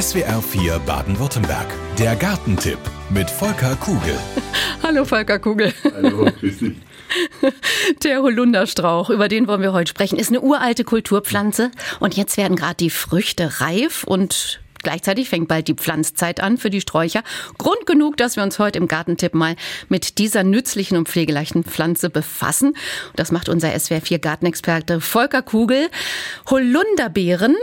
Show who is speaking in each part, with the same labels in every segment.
Speaker 1: SWR 4 Baden-Württemberg. Der Gartentipp mit Volker Kugel.
Speaker 2: Hallo Volker Kugel.
Speaker 3: Hallo, grüß dich.
Speaker 2: Der Holunderstrauch, über den wollen wir heute sprechen, ist eine uralte Kulturpflanze und jetzt werden gerade die Früchte reif und Gleichzeitig fängt bald die Pflanzzeit an für die Sträucher. Grund genug, dass wir uns heute im Gartentipp mal mit dieser nützlichen und pflegeleichten Pflanze befassen. Das macht unser SWR4 Gartenexperte Volker Kugel. Holunderbeeren.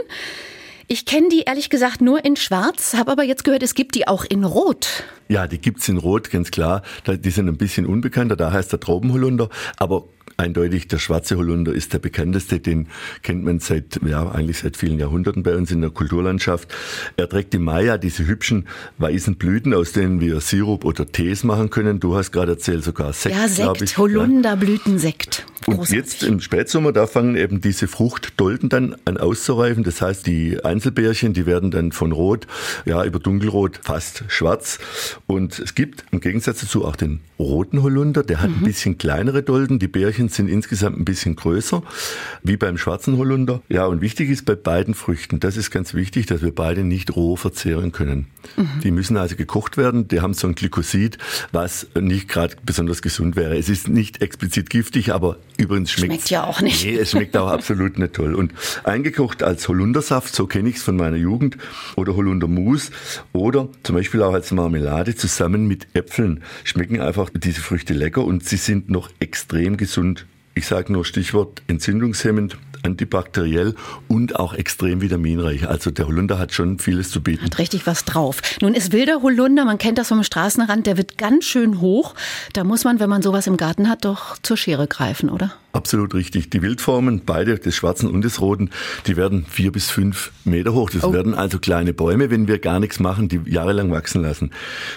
Speaker 2: Ich kenne die ehrlich gesagt nur in Schwarz, habe aber jetzt gehört, es gibt die auch in Rot.
Speaker 3: Ja, die gibt's in Rot, ganz klar. Die sind ein bisschen unbekannter, da heißt der Traubenholunder. Aber Eindeutig der schwarze Holunder ist der bekannteste, den kennt man seit, ja, eigentlich seit vielen Jahrhunderten bei uns in der Kulturlandschaft. Er trägt Mai ja diese hübschen weißen Blüten, aus denen wir Sirup oder Tees machen können. Du hast gerade erzählt, sogar Sekt,
Speaker 2: ja, Sekt, ich. Holunderblütensekt.
Speaker 3: Und jetzt im Spätsommer, da fangen eben diese Fruchtdolden dann an auszureifen. Das heißt, die Einzelbärchen, die werden dann von rot, ja, über dunkelrot fast schwarz. Und es gibt im Gegensatz dazu auch den roten Holunder, der hat mhm. ein bisschen kleinere Dolden. Die Bärchen sind insgesamt ein bisschen größer, wie beim schwarzen Holunder. Ja, und wichtig ist bei beiden Früchten, das ist ganz wichtig, dass wir beide nicht roh verzehren können. Mhm. Die müssen also gekocht werden. Die haben so ein Glykosid, was nicht gerade besonders gesund wäre. Es ist nicht explizit giftig, aber übrigens schmeckt
Speaker 2: Schmeckt ja auch nicht.
Speaker 3: Nee, es schmeckt auch absolut nicht toll. Und eingekocht als Holundersaft, so kenne ich es von meiner Jugend, oder Holundermus oder zum Beispiel auch als Marmelade zusammen mit Äpfeln schmecken einfach diese Früchte lecker und sie sind noch extrem gesund ich sage nur Stichwort entzündungshemmend, antibakteriell und auch extrem vitaminreich. Also der Holunder hat schon vieles zu bieten.
Speaker 2: Hat richtig was drauf. Nun ist wilder Holunder, man kennt das vom Straßenrand, der wird ganz schön hoch. Da muss man, wenn man sowas im Garten hat, doch zur Schere greifen, oder?
Speaker 3: Absolut richtig. Die Wildformen, beide, des schwarzen und des roten, die werden vier bis fünf Meter hoch. Das oh. werden also kleine Bäume, wenn wir gar nichts machen, die jahrelang wachsen lassen.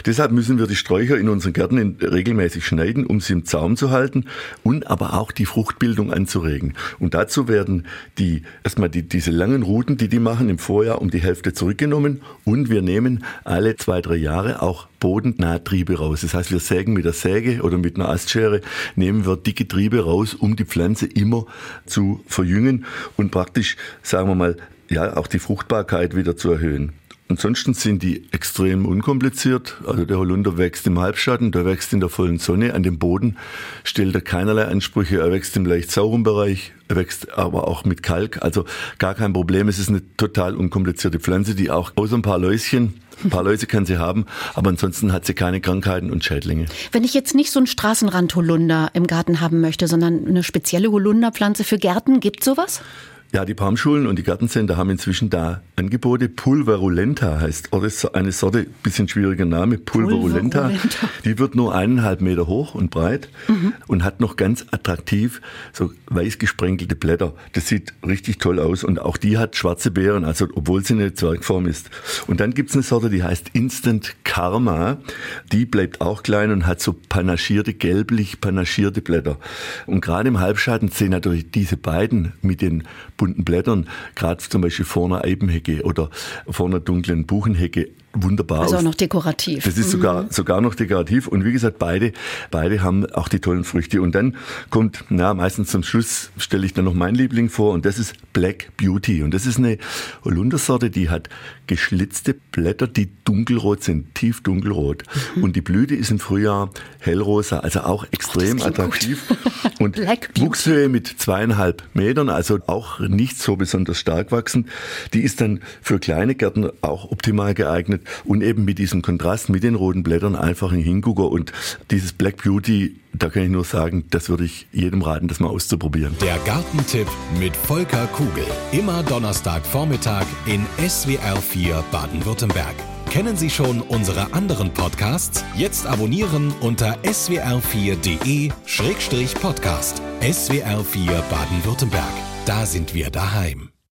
Speaker 3: Deshalb müssen wir die Sträucher in unseren Gärten regelmäßig schneiden, um sie im Zaum zu halten und aber auch die Fruchtbildung anzuregen. Und dazu werden die, erstmal die, diese langen Routen, die die machen, im Vorjahr um die Hälfte zurückgenommen und wir nehmen alle zwei, drei Jahre auch bodennahe Triebe raus. Das heißt, wir sägen mit der Säge oder mit einer Astschere, nehmen wir dicke Triebe raus, um die Pflanze immer zu verjüngen und praktisch, sagen wir mal, ja, auch die Fruchtbarkeit wieder zu erhöhen. Ansonsten sind die extrem unkompliziert. Also der Holunder wächst im Halbschatten, der wächst in der vollen Sonne. An dem Boden stellt er keinerlei Ansprüche. Er wächst im leicht sauren Bereich, er wächst aber auch mit Kalk. Also gar kein Problem. Es ist eine total unkomplizierte Pflanze, die auch außer ein paar Läuschen, ein paar Läuse kann sie haben, aber ansonsten hat sie keine Krankheiten und Schädlinge.
Speaker 2: Wenn ich jetzt nicht so einen Straßenrand-Holunder im Garten haben möchte, sondern eine spezielle Holunderpflanze für Gärten, gibt sowas?
Speaker 3: Ja, die Baumschulen und die Gartencenter haben inzwischen da Angebote. Pulverulenta heißt eine Sorte, bisschen schwieriger Name, Pulverulenta. Pulverulenta. Die wird nur eineinhalb Meter hoch und breit mhm. und hat noch ganz attraktiv so weiß gesprenkelte Blätter. Das sieht richtig toll aus und auch die hat schwarze Beeren, also obwohl sie eine Zwergform ist. Und dann gibt's eine Sorte, die heißt Instant Karma. Die bleibt auch klein und hat so panaschierte, gelblich panaschierte Blätter. Und gerade im Halbschatten sehen natürlich diese beiden mit den bunten Blättern, gerade zum Beispiel vor einer Eibenhecke oder vor einer dunklen Buchenhecke, wunderbar
Speaker 2: also auch noch dekorativ.
Speaker 3: Das ist sogar, mhm. sogar noch dekorativ. Und wie gesagt, beide, beide haben auch die tollen Früchte. Und dann kommt, na, meistens zum Schluss stelle ich dann noch meinen Liebling vor und das ist Black Beauty. Und das ist eine Holundersorte, die hat geschlitzte Blätter, die dunkelrot sind, tief dunkelrot. Mhm. Und die Blüte ist im Frühjahr hellrosa, also auch extrem oh, attraktiv. und Wuchshöhe mit zweieinhalb Metern, also auch nicht so besonders stark wachsend. Die ist dann für kleine Gärten auch optimal geeignet und eben mit diesem Kontrast mit den roten Blättern einfach ein Hingucker und dieses Black Beauty da kann ich nur sagen, das würde ich jedem raten, das mal auszuprobieren.
Speaker 1: Der Gartentipp mit Volker Kugel. Immer Donnerstagvormittag in SWR 4 Baden-Württemberg. Kennen Sie schon unsere anderen Podcasts? Jetzt abonnieren unter swr4.de-podcast. SWR 4 Baden-Württemberg. Da sind wir daheim.